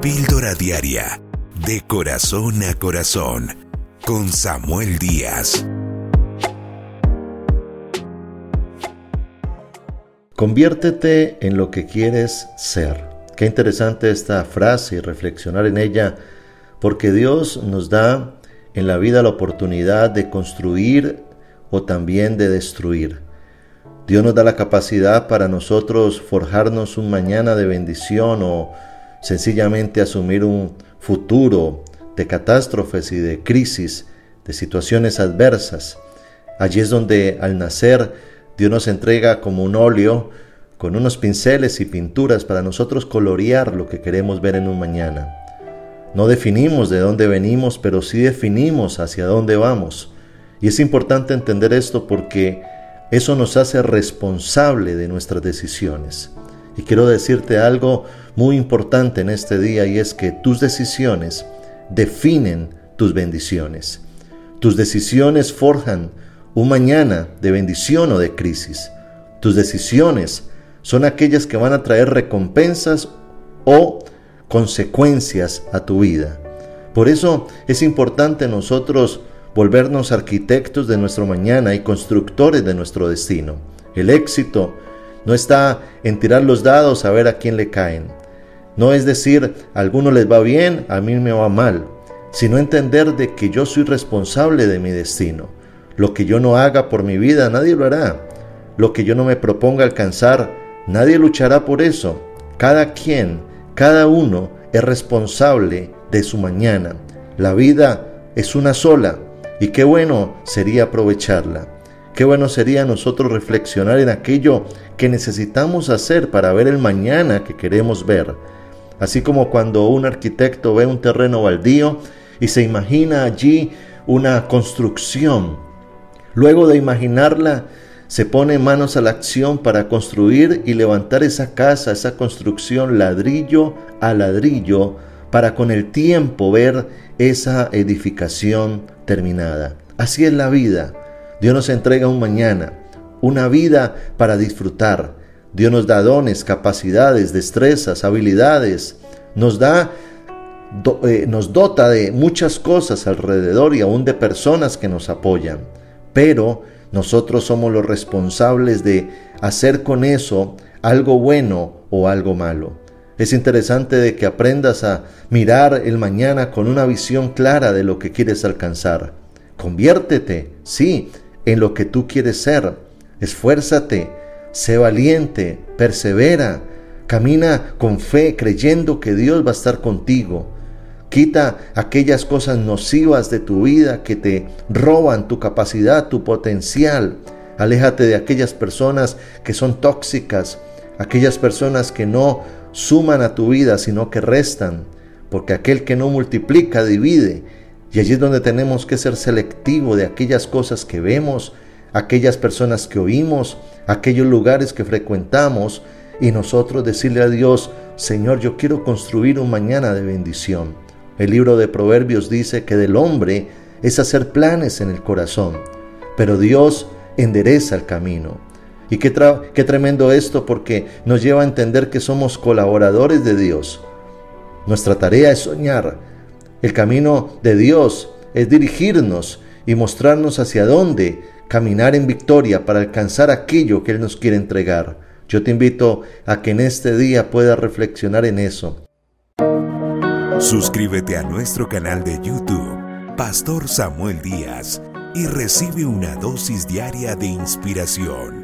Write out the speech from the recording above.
Píldora Diaria, de corazón a corazón, con Samuel Díaz. Conviértete en lo que quieres ser. Qué interesante esta frase y reflexionar en ella, porque Dios nos da en la vida la oportunidad de construir o también de destruir. Dios nos da la capacidad para nosotros forjarnos un mañana de bendición o sencillamente asumir un futuro de catástrofes y de crisis, de situaciones adversas. Allí es donde al nacer Dios nos entrega como un óleo con unos pinceles y pinturas para nosotros colorear lo que queremos ver en un mañana. No definimos de dónde venimos, pero sí definimos hacia dónde vamos. Y es importante entender esto porque eso nos hace responsable de nuestras decisiones. Y quiero decirte algo muy importante en este día y es que tus decisiones definen tus bendiciones. Tus decisiones forjan un mañana de bendición o de crisis. Tus decisiones son aquellas que van a traer recompensas o consecuencias a tu vida. Por eso es importante nosotros volvernos arquitectos de nuestro mañana y constructores de nuestro destino. El éxito no está en tirar los dados a ver a quién le caen. No es decir, a algunos les va bien, a mí me va mal, sino entender de que yo soy responsable de mi destino. Lo que yo no haga por mi vida, nadie lo hará. Lo que yo no me proponga alcanzar, nadie luchará por eso. Cada quien, cada uno es responsable de su mañana. La vida es una sola y qué bueno sería aprovecharla. Qué bueno sería nosotros reflexionar en aquello que necesitamos hacer para ver el mañana que queremos ver. Así como cuando un arquitecto ve un terreno baldío y se imagina allí una construcción. Luego de imaginarla, se pone manos a la acción para construir y levantar esa casa, esa construcción ladrillo a ladrillo, para con el tiempo ver esa edificación terminada. Así es la vida. Dios nos entrega un mañana, una vida para disfrutar. Dios nos da dones, capacidades, destrezas, habilidades. Nos da eh, nos dota de muchas cosas alrededor y aún de personas que nos apoyan. Pero nosotros somos los responsables de hacer con eso algo bueno o algo malo. Es interesante de que aprendas a mirar el mañana con una visión clara de lo que quieres alcanzar. Conviértete, sí, en lo que tú quieres ser. Esfuérzate, sé valiente, persevera, camina con fe creyendo que Dios va a estar contigo. Quita aquellas cosas nocivas de tu vida que te roban tu capacidad, tu potencial. Aléjate de aquellas personas que son tóxicas, aquellas personas que no suman a tu vida, sino que restan, porque aquel que no multiplica divide y allí es donde tenemos que ser selectivo de aquellas cosas que vemos, aquellas personas que oímos, aquellos lugares que frecuentamos y nosotros decirle a Dios, Señor, yo quiero construir un mañana de bendición. El libro de Proverbios dice que del hombre es hacer planes en el corazón, pero Dios endereza el camino. Y qué, qué tremendo esto porque nos lleva a entender que somos colaboradores de Dios. Nuestra tarea es soñar, el camino de Dios es dirigirnos y mostrarnos hacia dónde caminar en victoria para alcanzar aquello que Él nos quiere entregar. Yo te invito a que en este día puedas reflexionar en eso. Suscríbete a nuestro canal de YouTube, Pastor Samuel Díaz, y recibe una dosis diaria de inspiración.